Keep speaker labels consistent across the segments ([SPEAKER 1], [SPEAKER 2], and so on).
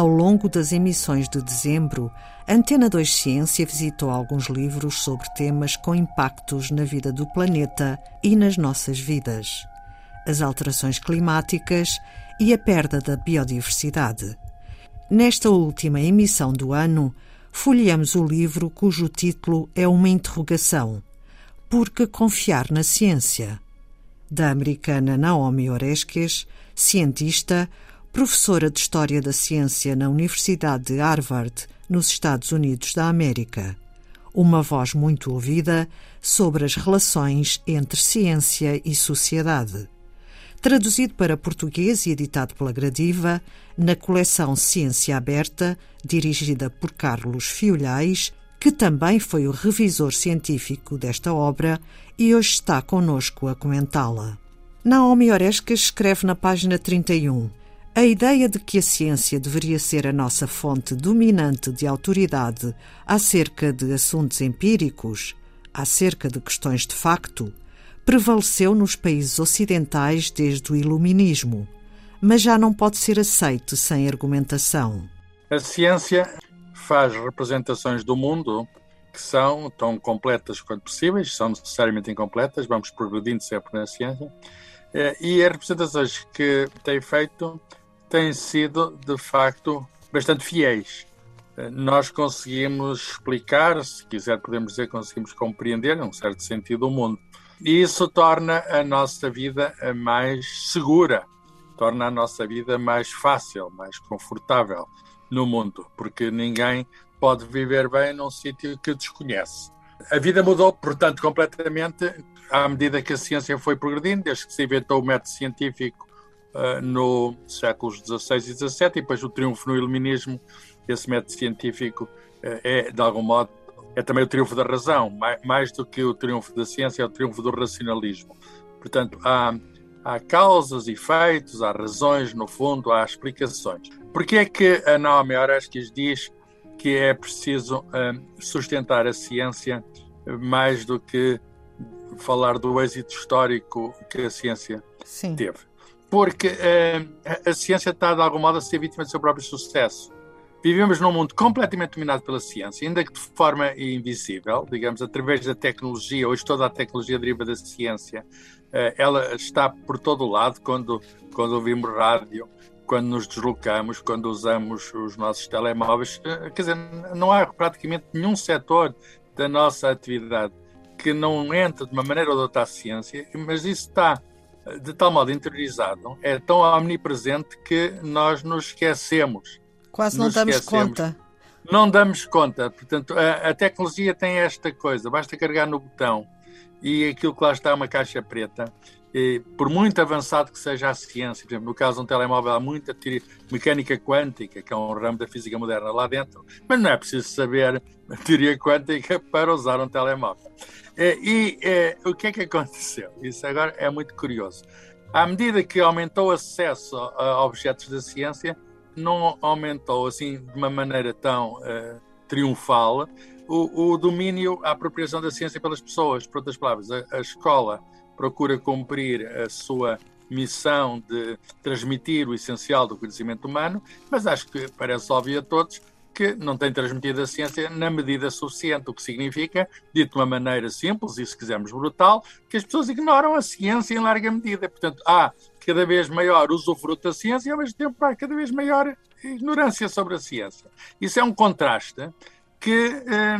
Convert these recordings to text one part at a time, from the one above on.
[SPEAKER 1] Ao longo das emissões de dezembro, Antena 2 Ciência visitou alguns livros sobre temas com impactos na vida do planeta e nas nossas vidas. As alterações climáticas e a perda da biodiversidade. Nesta última emissão do ano, folheamos o livro cujo título é uma interrogação: Por que confiar na ciência? Da americana Naomi Oreskes, cientista, professora de História da Ciência na Universidade de Harvard, nos Estados Unidos da América. Uma voz muito ouvida sobre as relações entre ciência e sociedade. Traduzido para português e editado pela Gradiva, na coleção Ciência Aberta, dirigida por Carlos Fiolhais, que também foi o revisor científico desta obra e hoje está conosco a comentá-la. Naomi Orescas escreve na página 31 a ideia de que a ciência deveria ser a nossa fonte dominante de autoridade acerca de assuntos empíricos, acerca de questões de facto, prevaleceu nos países ocidentais desde o Iluminismo, mas já não pode ser aceite sem argumentação.
[SPEAKER 2] A ciência faz representações do mundo que são tão completas quanto possíveis, são necessariamente incompletas, vamos progredindo sempre na ciência, eh, e as representações que tem feito têm sido, de facto, bastante fiéis. Eh, nós conseguimos explicar, se quiser podemos dizer, conseguimos compreender, em um certo sentido, o mundo. E isso torna a nossa vida mais segura, torna a nossa vida mais fácil, mais confortável no mundo, porque ninguém pode viver bem num sítio que desconhece. A vida mudou, portanto, completamente à medida que a ciência foi progredindo, desde que se inventou o método científico uh, no séculos XVI e XVII, e depois o triunfo no iluminismo, esse método científico uh, é, de algum modo, é também o triunfo da razão, mais, mais, do que o triunfo da ciência, é o triunfo do racionalismo. Portanto, há, há causas e efeitos, há razões, no fundo, há explicações. Por que é que a Naomi Oreskes diz que é preciso uh, sustentar a ciência mais do que falar do êxito histórico que a ciência Sim. teve? Porque uh, a, ciência está, de algum modo, a ser vítima do seu próprio sucesso. Vivemos num mundo completamente dominado pela ciência, ainda que de forma invisível, digamos, através da tecnologia. Hoje toda a tecnologia deriva da ciência. Uh, ela está por todo o lado, quando, quando ouvimos rádio, quando nos deslocamos, quando usamos os nossos telemóveis. Uh, quer dizer, não há praticamente nenhum setor da nossa atividade que não entre de uma maneira ou de outra a ciência, mas isso está de tal modo interiorizado, é tão omnipresente que nós nos esquecemos.
[SPEAKER 1] Quase não damos esquecemos. conta.
[SPEAKER 2] Não damos conta. Portanto, a, a, tecnologia tem esta coisa: basta carregar no botão e aquilo que lá está é uma caixa preta. E, por muito avançado que seja a ciência, por exemplo, no caso de um telemóvel, há muita mecânica quântica, que é um ramo da física moderna lá dentro, mas não é preciso saber teoria quântica para usar um telemóvel. É, e é, o que é que aconteceu? Isso agora é muito curioso. À medida que aumentou o acesso a objetos da ciência, não aumentou assim de uma maneira tão uh, triunfal o, o, domínio, a apropriação da ciência pelas pessoas. Por outras palavras, a, a escola procura cumprir a sua missão de transmitir o essencial do conhecimento humano, mas acho que parece óbvio a todos que não tem transmitido a ciência na medida suficiente, o que significa, dito de uma maneira simples e, se quisermos, brutal, que as pessoas ignoram a ciência em larga medida. Portanto, há cada vez maior usufruto da ciência e, ao mesmo tempo, há cada vez maior ignorância sobre a ciência. Isso é um contraste que eh,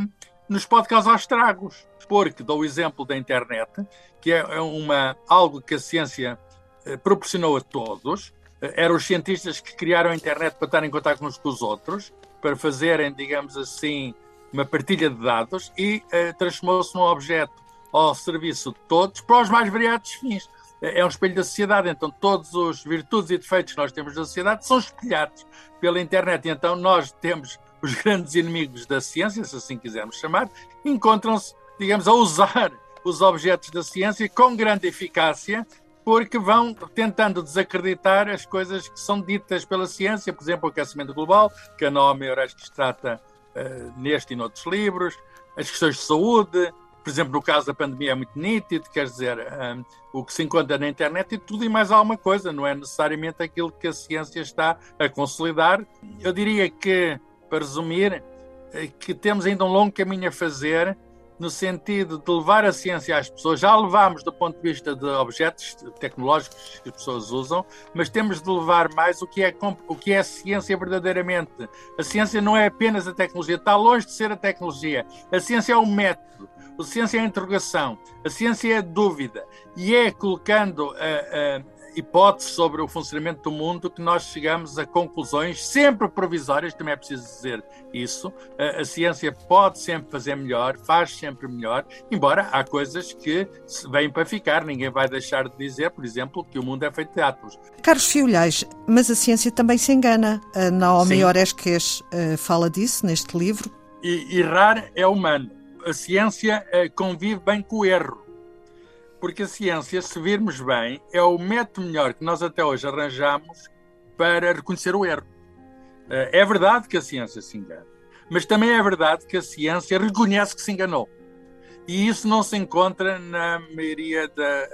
[SPEAKER 2] nos pode causar estragos, porque dou o exemplo da internet, que é uma, algo que a ciência eh, proporcionou a todos, eh, eram os cientistas que criaram a internet para estar em contato uns com os outros, para fazerem, digamos assim, uma partilha de dados e uh, transformou-se num objeto ao serviço de todos para os mais variados fins. É um espelho da sociedade, então todos os virtudes e defeitos que nós temos da sociedade são espelhados pela internet. Então nós temos os grandes inimigos da ciência, se assim quisermos chamar, encontram-se, digamos, a usar os objetos da ciência com grande eficácia porque vão tentando desacreditar as coisas que são ditas pela ciência, por exemplo, o aquecimento global, que a Naomi Orestes trata uh, neste e noutros livros, as questões de saúde, por exemplo, no caso da pandemia é muito nítido, quer dizer, um, o que se encontra na internet e tudo e mais alguma coisa, não é necessariamente aquilo que a ciência está a consolidar. Eu diria que, para resumir, eh, que temos ainda um longo caminho a fazer no sentido de levar a ciência às pessoas. Já levámos do ponto de vista de objetos tecnológicos que as pessoas usam, mas temos de levar mais o que é, o que é a ciência verdadeiramente. A ciência não é apenas a tecnologia, está longe de ser a tecnologia. A ciência é o método. A ciência é a interrogação, a ciência é a dúvida, e é colocando a, a hipótese sobre o funcionamento do mundo que nós chegamos a conclusões sempre provisórias, também é preciso dizer isso. A, a, ciência pode sempre fazer melhor, faz sempre melhor, embora há coisas que vêm para ficar. Ninguém vai deixar de dizer, por exemplo, que o mundo é feito de átomos.
[SPEAKER 1] Carlos Fiolhais, mas a ciência também se engana. A Naomi Sim. Oresques uh, fala disso neste livro.
[SPEAKER 2] E, errar é humano a ciência eh, convive bem com o erro. Porque a ciência, se virmos bem, é o método melhor que nós até hoje arranjamos para reconhecer o erro. Eh, é verdade que a ciência se engana, mas também é verdade que a ciência reconhece que se enganou. E isso não se encontra na maioria da.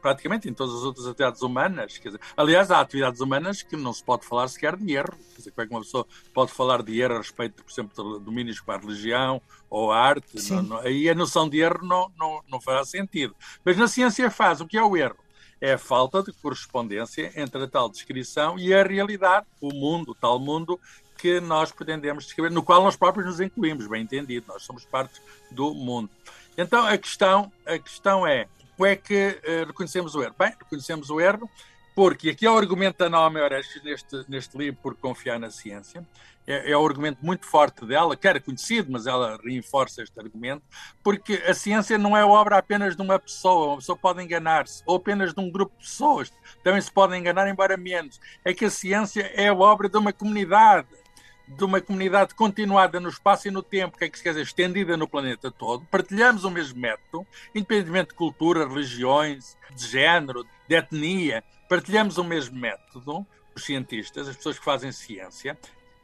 [SPEAKER 2] praticamente em todas as outras atividades humanas. Dizer, aliás, há atividades humanas que não se pode falar sequer de erro. Quer dizer, como é que uma pessoa pode falar de erro a respeito, por exemplo, de domínios como a religião ou a arte? Não, não, aí a noção de erro não, não, não fará sentido. Mas na ciência faz. O que é o erro? É a falta de correspondência entre a tal descrição e a realidade, o mundo, o tal mundo que nós pretendemos descrever, no qual nós próprios nos incluímos, bem entendido, nós somos parte do mundo. Então a questão, a questão é como é que uh, reconhecemos o erro? Bem, reconhecemos o erro porque aqui é o argumento da Naomi Oreskes neste, neste livro por confiar na ciência. É, é um argumento muito forte dela, que era conhecido, mas ela reforça este argumento, porque a ciência não é obra apenas de uma pessoa, uma pessoa pode enganar-se, ou apenas de um grupo de pessoas, também se podem enganar, embora menos. É que a ciência é obra de uma comunidade de uma comunidade continuada no espaço e no tempo, que é que se quer dizer, estendida no planeta todo, partilhamos o mesmo método, independentemente de cultura, religiões, de género, de etnia, partilhamos o mesmo método, os cientistas, as pessoas que fazem ciência.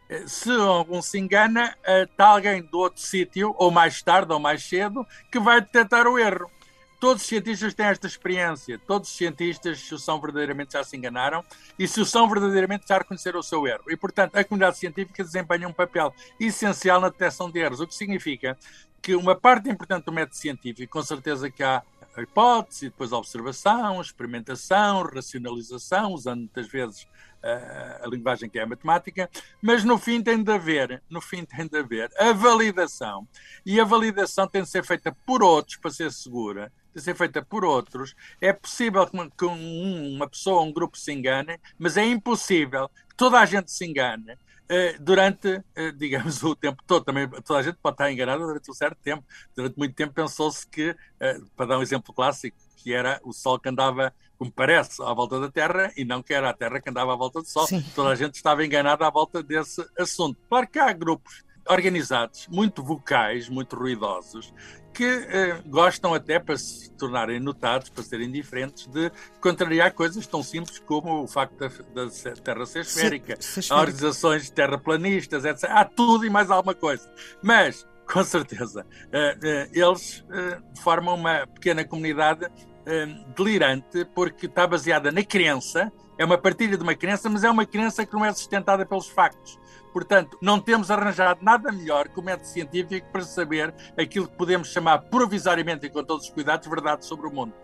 [SPEAKER 2] Eh, se algum se engana, está alguém do outro sítio, ou mais tarde ou mais cedo, que vai detectar o erro. Todos os cientistas têm esta experiência. Todos os cientistas, se o são verdadeiramente, já se enganaram e se o são verdadeiramente, já reconheceram o seu erro. E, portanto, a comunidade científica desempenha um papel essencial na detecção de erros, o que significa que uma parte importante do método científico, com certeza que há a hipótese, depois a observação, experimentação, racionalização, usando muitas vezes uh, a linguagem que é a matemática, mas no fim tem de haver, no fim tem de haver a validação, e a validação tem de ser feita por outros para ser segura, de ser feita por outros. É possível que uma pessoa, um grupo se engane, mas é impossível que toda a gente se engane eh, durante, eh, digamos, o tempo todo. Também toda a gente pode estar enganada durante um certo tempo. Durante muito tempo pensou-se que, eh, para dar um exemplo clássico, que era o Sol que andava, como parece, à volta da Terra e não que era a Terra que andava à volta do Sol. Sim. Toda a gente estava enganada à volta desse assunto. Claro que há grupos organizados, muito vocais, muito ruidosos, que eh, gostam até para se tornarem notados, para serem diferentes, de contrariar coisas tão simples como o facto da, da Terra ser esférica, Há organizações terraplanistas, etc. Há tudo e mais alguma coisa. Mas, com certeza, eh, eh, eles eh, formam uma pequena comunidade eh, delirante porque está baseada na crença, é uma partilha de uma crença, mas é uma crença que não é sustentada pelos factos. Portanto, não temos arranjado nada melhor que o método científico para saber aquilo que podemos chamar provisoriamente e com todos os cuidados verdade sobre o mundo.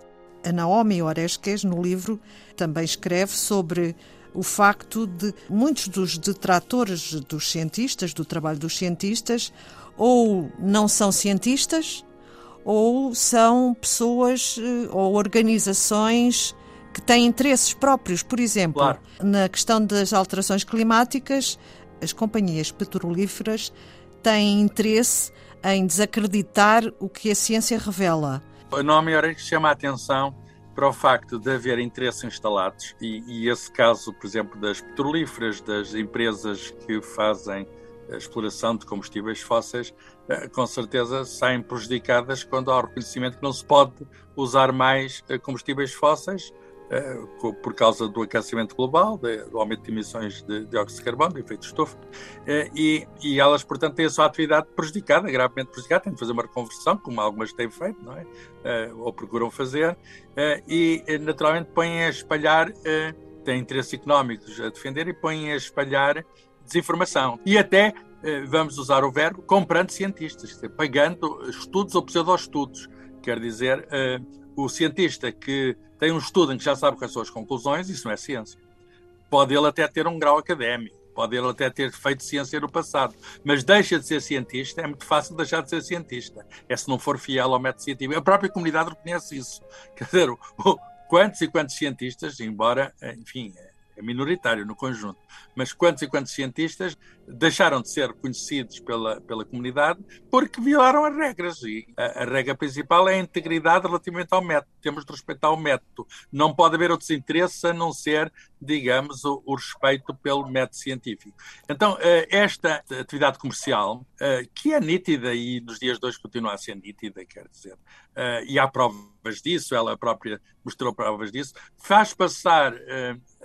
[SPEAKER 1] A Naomi Oresques, no livro, também escreve sobre o facto de muitos dos detratores dos cientistas, do trabalho dos cientistas, ou não são cientistas, ou são pessoas eh, ou organizações que têm interesses próprios. Por exemplo, claro. na questão das alterações climáticas, as companhias petrolíferas têm interesse em desacreditar o que a ciência revela.
[SPEAKER 2] O nome que chama a atenção para o facto de haver interesses instalados e, e, esse caso, por exemplo, das petrolíferas, das empresas que fazem a exploração de combustíveis fósseis, eh, com certeza saem prejudicadas quando há o reconhecimento que não se pode usar mais eh, combustíveis fósseis uh, por causa do aquecimento global, do aumento de emissões de dióxido de carbono, de efeito de estufa, uh, e, e, elas, portanto, têm a sua atividade prejudicada, gravemente prejudicada, têm de fazer uma reconversão, como algumas têm feito, não é? ou procuram fazer, e naturalmente põem a espalhar, têm interesses económicos a defender e põem a espalhar desinformação. E até vamos usar o verbo, comprando cientistas, pagando estudos ou pseudo-estudos. Quer dizer, o cientista que tem um estudo em que já sabe quais são as conclusões, isso não é ciência. Pode ele até ter um grau académico, pode ele até ter feito ciência no passado, mas deixa de ser cientista, é muito fácil deixar de ser cientista. É se não for fiel ao método científico. A própria comunidade reconhece isso. Quer dizer, quantos e quantos cientistas, embora, enfim, é minoritário no conjunto, mas quantos e quantos cientistas deixaram de ser conhecidos pela, pela comunidade porque violaram as regras. E a, a, regra principal é a integridade relativamente ao método. Temos de respeitar o método. Não pode haver outros interesses a não ser, digamos, o, o respeito pelo método científico. Então, eh, esta atividade comercial, eh, que é nítida e nos dias de hoje continua a ser nítida, quer dizer, eh, e há provas disso, ela própria mostrou provas disso, faz passar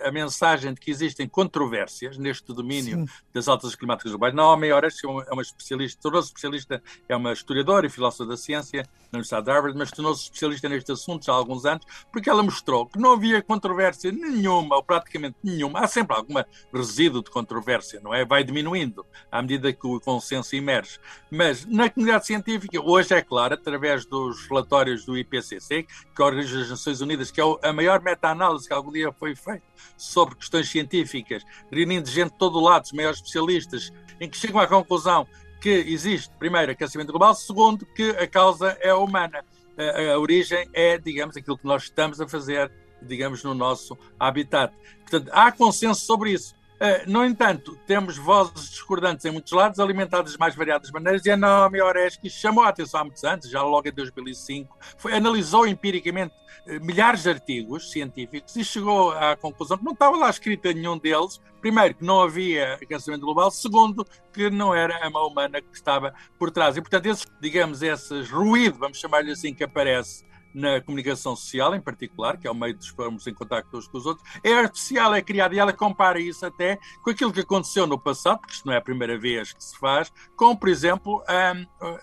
[SPEAKER 2] a mensagem de que existem controvérsias neste domínio Sim. das altas climáticas globais. Não, a maior é uma especialista, tornou-se especialista, é uma historiadora e filósofa da ciência na Universidade de Harvard, mas tornou-se especialista neste assunto já há alguns anos, porque ela mostrou que não havia controvérsia nenhuma, ou praticamente nenhuma. Há sempre alguma resíduo de controvérsia, não é? Vai diminuindo à medida que o consenso emerge. Mas na comunidade científica, hoje é claro, através dos relatórios do IPCC, que organiza as Nações Unidas, que é a maior meta-análise que algum dia foi feita sobre questões científicas, reunindo gente de todo o lado, os maiores especialistas, em que chegam à conclusão que existe, primeiro, aquecimento global, segundo, que a causa é humana. A, a origem é, digamos, aquilo que nós estamos a fazer, digamos, no nosso habitat. Portanto, há consenso sobre isso. Uh, no entanto, temos vozes discordantes em muitos lados, alimentadas de mais variadas maneiras, e a Naomi Oreskes chamou a atenção há muitos anos, já logo em 2005, foi, analisou empiricamente uh, milhares de artigos científicos e chegou à conclusão que não estava lá escrito em nenhum deles, primeiro, que não havia aquecimento global, segundo, que não era a mão humana que estava por trás. E, portanto, esses, digamos, esses ruído, vamos chamar-lhe assim, que aparece na comunicação social, em particular, que é o meio de estarmos em contato uns com os outros, é artificial, é criada, e ela compara isso até com aquilo que aconteceu no passado, porque isto não é a primeira vez que se faz, com, por exemplo,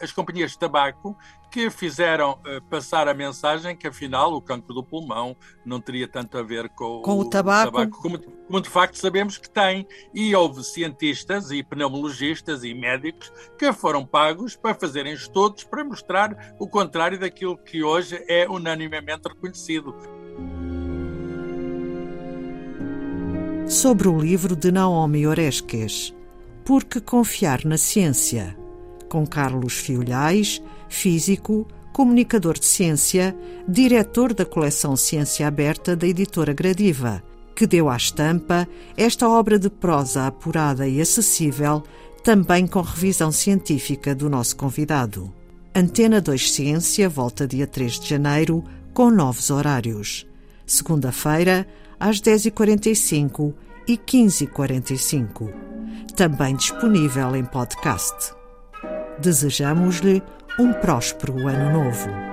[SPEAKER 2] as companhias de tabaco que fizeram uh, passar a mensagem que afinal o cancro do pulmão não teria tanto a ver com,
[SPEAKER 1] com o, o tabaco, tabaco
[SPEAKER 2] como, como, de facto sabemos que tem. E houve cientistas e pneumologistas e médicos que foram pagos para fazerem estudos para mostrar o contrário daquilo que hoje é unanimemente reconhecido.
[SPEAKER 1] Sobre o livro de Naomi Oreskes, Por que confiar na ciência? Com Carlos Fiolhais, físico, comunicador de ciência, diretor da coleção Ciência Aberta da editora Gradiva, que deu à estampa esta obra de prosa apurada e acessível, também com revisão científica do nosso convidado. Antena 2 Ciência volta dia 3 de janeiro, com novos horários. Segunda-feira, às 10h45 e 15h45. Também disponível em podcast. Desejamos-lhe um próspero ano novo.